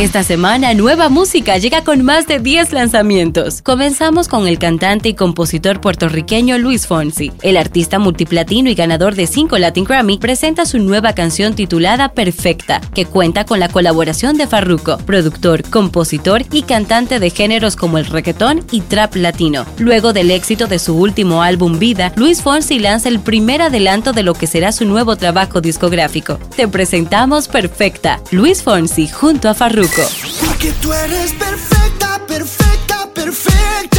Esta semana, nueva música llega con más de 10 lanzamientos. Comenzamos con el cantante y compositor puertorriqueño Luis Fonsi. El artista multiplatino y ganador de 5 Latin Grammy presenta su nueva canción titulada Perfecta, que cuenta con la colaboración de Farruko, productor, compositor y cantante de géneros como el reggaetón y trap latino. Luego del éxito de su último álbum Vida, Luis Fonsi lanza el primer adelanto de lo que será su nuevo trabajo discográfico. Te presentamos Perfecta, Luis Fonsi junto a Farruko. Porque tú eres perfecta, perfecta, perfecta,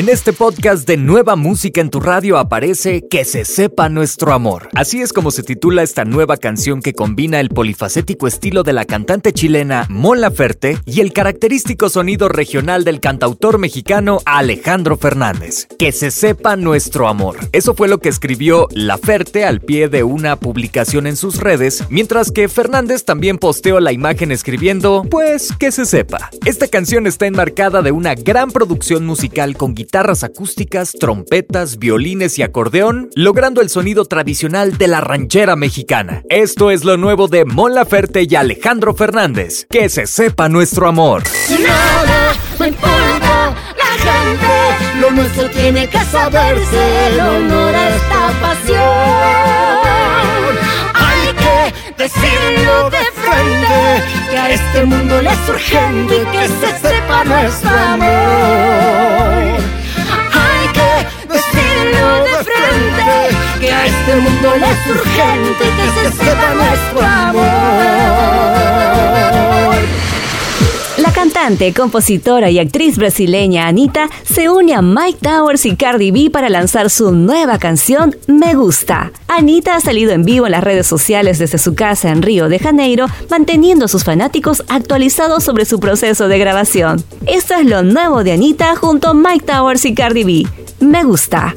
En este podcast de Nueva Música en tu Radio aparece Que se sepa nuestro amor. Así es como se titula esta nueva canción que combina el polifacético estilo de la cantante chilena Mon Laferte y el característico sonido regional del cantautor mexicano Alejandro Fernández. Que se sepa nuestro amor. Eso fue lo que escribió Laferte al pie de una publicación en sus redes, mientras que Fernández también posteó la imagen escribiendo, pues que se sepa. Esta canción está enmarcada de una gran producción musical con guitarras acústicas, trompetas, violines y acordeón, logrando el sonido tradicional de la ranchera mexicana. Esto es lo nuevo de Mon Laferte y Alejandro Fernández. Que se sepa nuestro amor. Nada me importa la gente, lo nuestro tiene que saberse, el honor a esta pasión. Hay que decirlo de frente, que a este mundo le es urgente que se sepa nuestro amor. A este mundo le es urgente que se sepa nuestro amor. La cantante, compositora y actriz brasileña Anita se une a Mike Towers y Cardi B para lanzar su nueva canción Me Gusta. Anita ha salido en vivo en las redes sociales desde su casa en Río de Janeiro, manteniendo a sus fanáticos actualizados sobre su proceso de grabación. Esto es lo nuevo de Anita junto a Mike Towers y Cardi B. Me Gusta.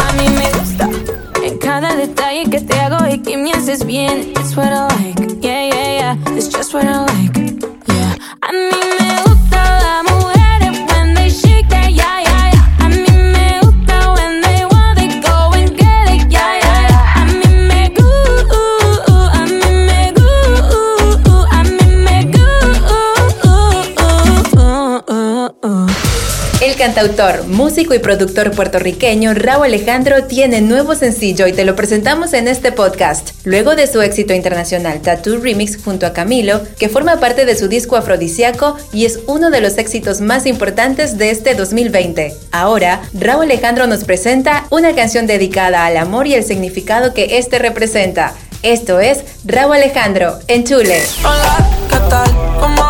A mí me gusta cada detalle que te hago y que me haces bien. It's what I like, yeah, yeah, yeah. It's just what I like, yeah. A mí me gusta cantautor, músico y productor puertorriqueño Raúl Alejandro tiene nuevo sencillo y te lo presentamos en este podcast. Luego de su éxito internacional Tattoo Remix junto a Camilo, que forma parte de su disco afrodisíaco y es uno de los éxitos más importantes de este 2020. Ahora, Raúl Alejandro nos presenta una canción dedicada al amor y el significado que este representa. Esto es Raúl Alejandro en Chule. Hola, ¿qué tal? ¿Cómo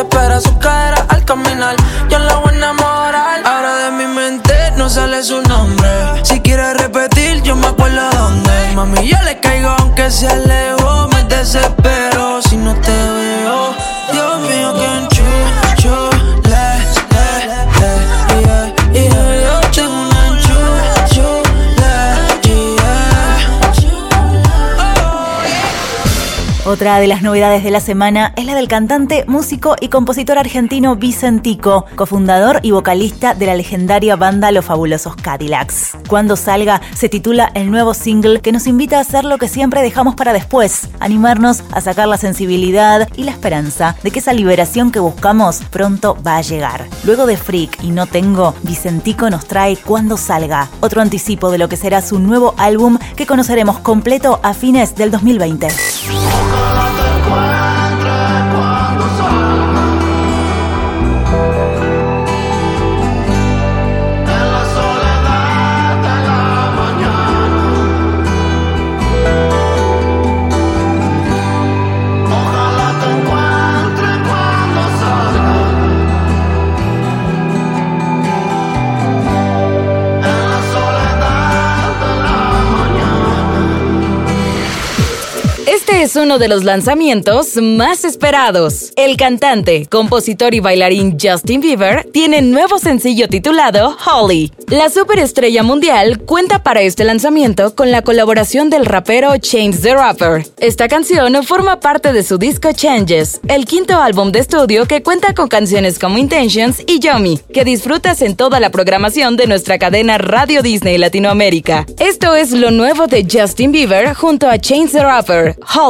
desespera su cadera al caminar. Yo la voy a enamorar. Ahora de mi mente no sale su nombre. Si quieres repetir, yo me acuerdo dónde. Mami, yo le caigo aunque sea lejos. Me desespero Otra de las novedades de la semana es la del cantante, músico y compositor argentino Vicentico, cofundador y vocalista de la legendaria banda Los Fabulosos Cadillacs. Cuando salga, se titula el nuevo single que nos invita a hacer lo que siempre dejamos para después, animarnos a sacar la sensibilidad y la esperanza de que esa liberación que buscamos pronto va a llegar. Luego de Freak y No Tengo, Vicentico nos trae Cuando salga, otro anticipo de lo que será su nuevo álbum que conoceremos completo a fines del 2020. all of. Es uno de los lanzamientos más esperados. El cantante, compositor y bailarín Justin Bieber tiene nuevo sencillo titulado Holly. La superestrella mundial cuenta para este lanzamiento con la colaboración del rapero Change the Rapper. Esta canción forma parte de su disco Changes, el quinto álbum de estudio que cuenta con canciones como Intentions y Yomi, que disfrutas en toda la programación de nuestra cadena Radio Disney Latinoamérica. Esto es lo nuevo de Justin Bieber junto a Change the Rapper, Holly.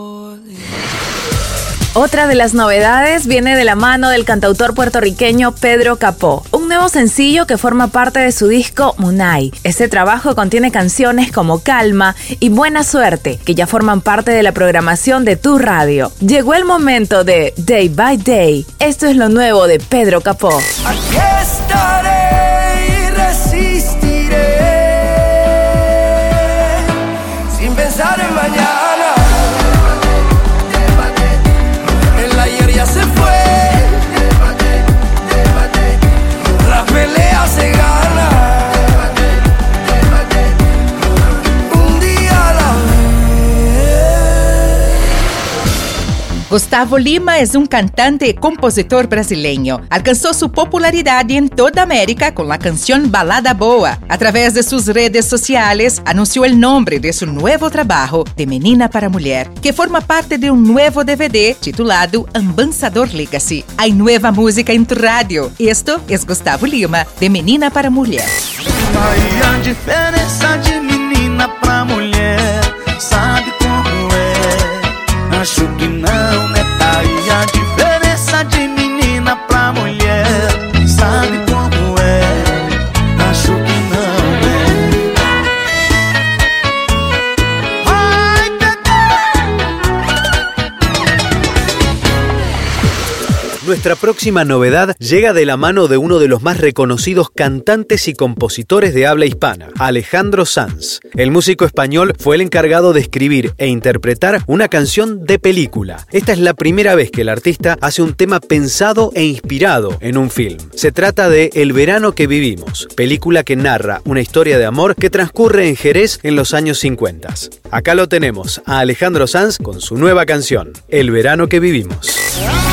Otra de las novedades viene de la mano del cantautor puertorriqueño Pedro Capó, un nuevo sencillo que forma parte de su disco Munay. Este trabajo contiene canciones como Calma y Buena Suerte, que ya forman parte de la programación de tu radio. Llegó el momento de Day by Day. Esto es lo nuevo de Pedro Capó. Gustavo Lima es un cantante y compositor brasileño. Alcanzó su popularidad en toda América con la canción Balada Boa. A través de sus redes sociales, anunció el nombre de su nuevo trabajo, De Menina para Mulher, que forma parte de un nuevo DVD titulado Ambansador Legacy. Hay nueva música en tu radio. Esto es Gustavo Lima, De Menina para Mulher. Aí a diferença de menina pra mulher, Acho que não, né? Tá aí a diferença de menina Nuestra próxima novedad llega de la mano de uno de los más reconocidos cantantes y compositores de habla hispana, Alejandro Sanz. El músico español fue el encargado de escribir e interpretar una canción de película. Esta es la primera vez que el artista hace un tema pensado e inspirado en un film. Se trata de El verano que vivimos, película que narra una historia de amor que transcurre en Jerez en los años 50. Acá lo tenemos a Alejandro Sanz con su nueva canción, El verano que vivimos.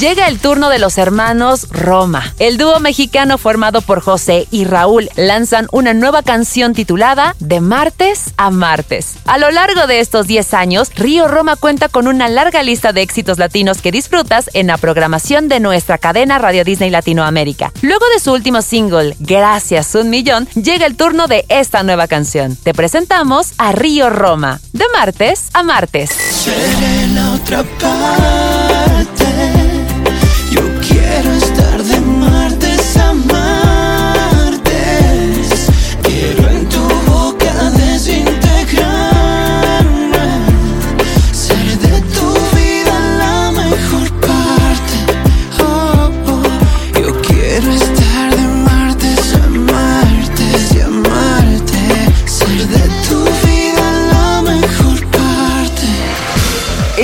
Llega el turno de los hermanos Roma. El dúo mexicano formado por José y Raúl lanzan una nueva canción titulada De martes a martes. A lo largo de estos 10 años, Río Roma cuenta con una larga lista de éxitos latinos que disfrutas en la programación de nuestra cadena Radio Disney Latinoamérica. Luego de su último single, Gracias un millón, llega el turno de esta nueva canción. Te presentamos a Río Roma. De martes a martes. La otra parte.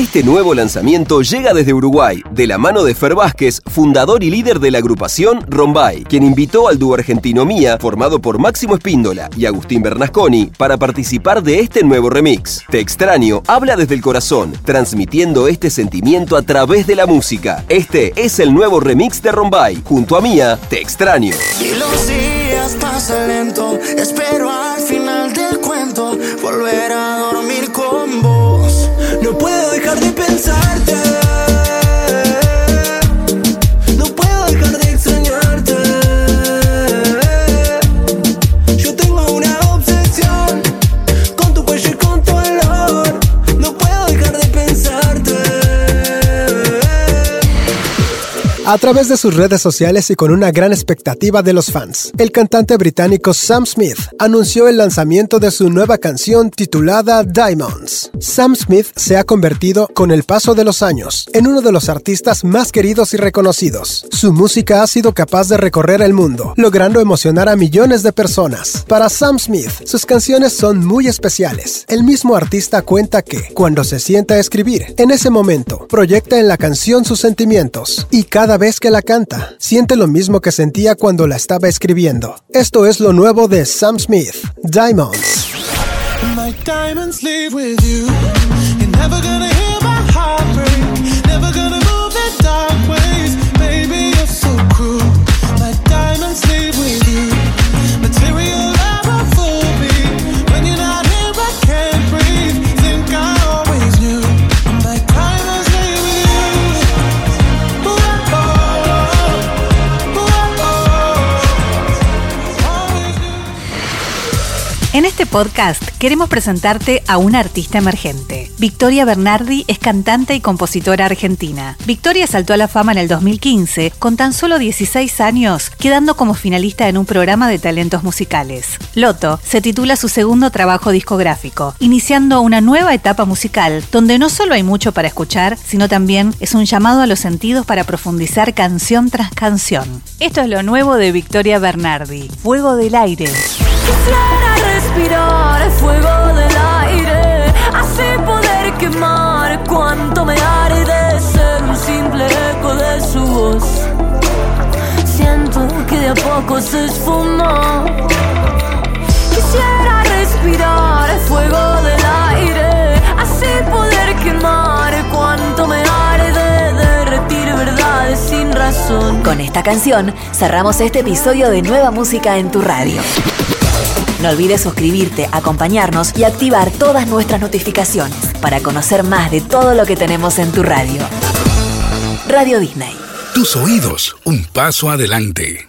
Este nuevo lanzamiento llega desde Uruguay, de la mano de Fer Vázquez, fundador y líder de la agrupación Rombay, quien invitó al dúo argentino Mía, formado por Máximo Espíndola y Agustín Bernasconi, para participar de este nuevo remix. Te extraño habla desde el corazón, transmitiendo este sentimiento a través de la música. Este es el nuevo remix de Rombay. Junto a Mía, Te extraño. Y los días pasan lento, espero al final del cuento volver a dormir con vos. Dejar de pensarte. A través de sus redes sociales y con una gran expectativa de los fans, el cantante británico Sam Smith anunció el lanzamiento de su nueva canción titulada Diamonds. Sam Smith se ha convertido, con el paso de los años, en uno de los artistas más queridos y reconocidos. Su música ha sido capaz de recorrer el mundo, logrando emocionar a millones de personas. Para Sam Smith, sus canciones son muy especiales. El mismo artista cuenta que, cuando se sienta a escribir, en ese momento, proyecta en la canción sus sentimientos y cada vez que la canta, siente lo mismo que sentía cuando la estaba escribiendo. Esto es lo nuevo de Sam Smith, Diamonds. Podcast queremos presentarte a una artista emergente. Victoria Bernardi es cantante y compositora argentina. Victoria saltó a la fama en el 2015 con tan solo 16 años, quedando como finalista en un programa de talentos musicales. Loto se titula su segundo trabajo discográfico, iniciando una nueva etapa musical donde no solo hay mucho para escuchar, sino también es un llamado a los sentidos para profundizar canción tras canción. Esto es lo nuevo de Victoria Bernardi, Fuego del Aire. Respirar el fuego del aire, así poder quemar cuanto me arde ser un simple eco de su voz. Siento que de a poco se esfuma. Quisiera respirar el fuego del aire, así poder quemar cuanto me arde, derretir verdades sin razón. Con esta canción cerramos este episodio de Nueva Música en tu radio. No olvides suscribirte, acompañarnos y activar todas nuestras notificaciones para conocer más de todo lo que tenemos en tu radio. Radio Disney. Tus oídos, un paso adelante.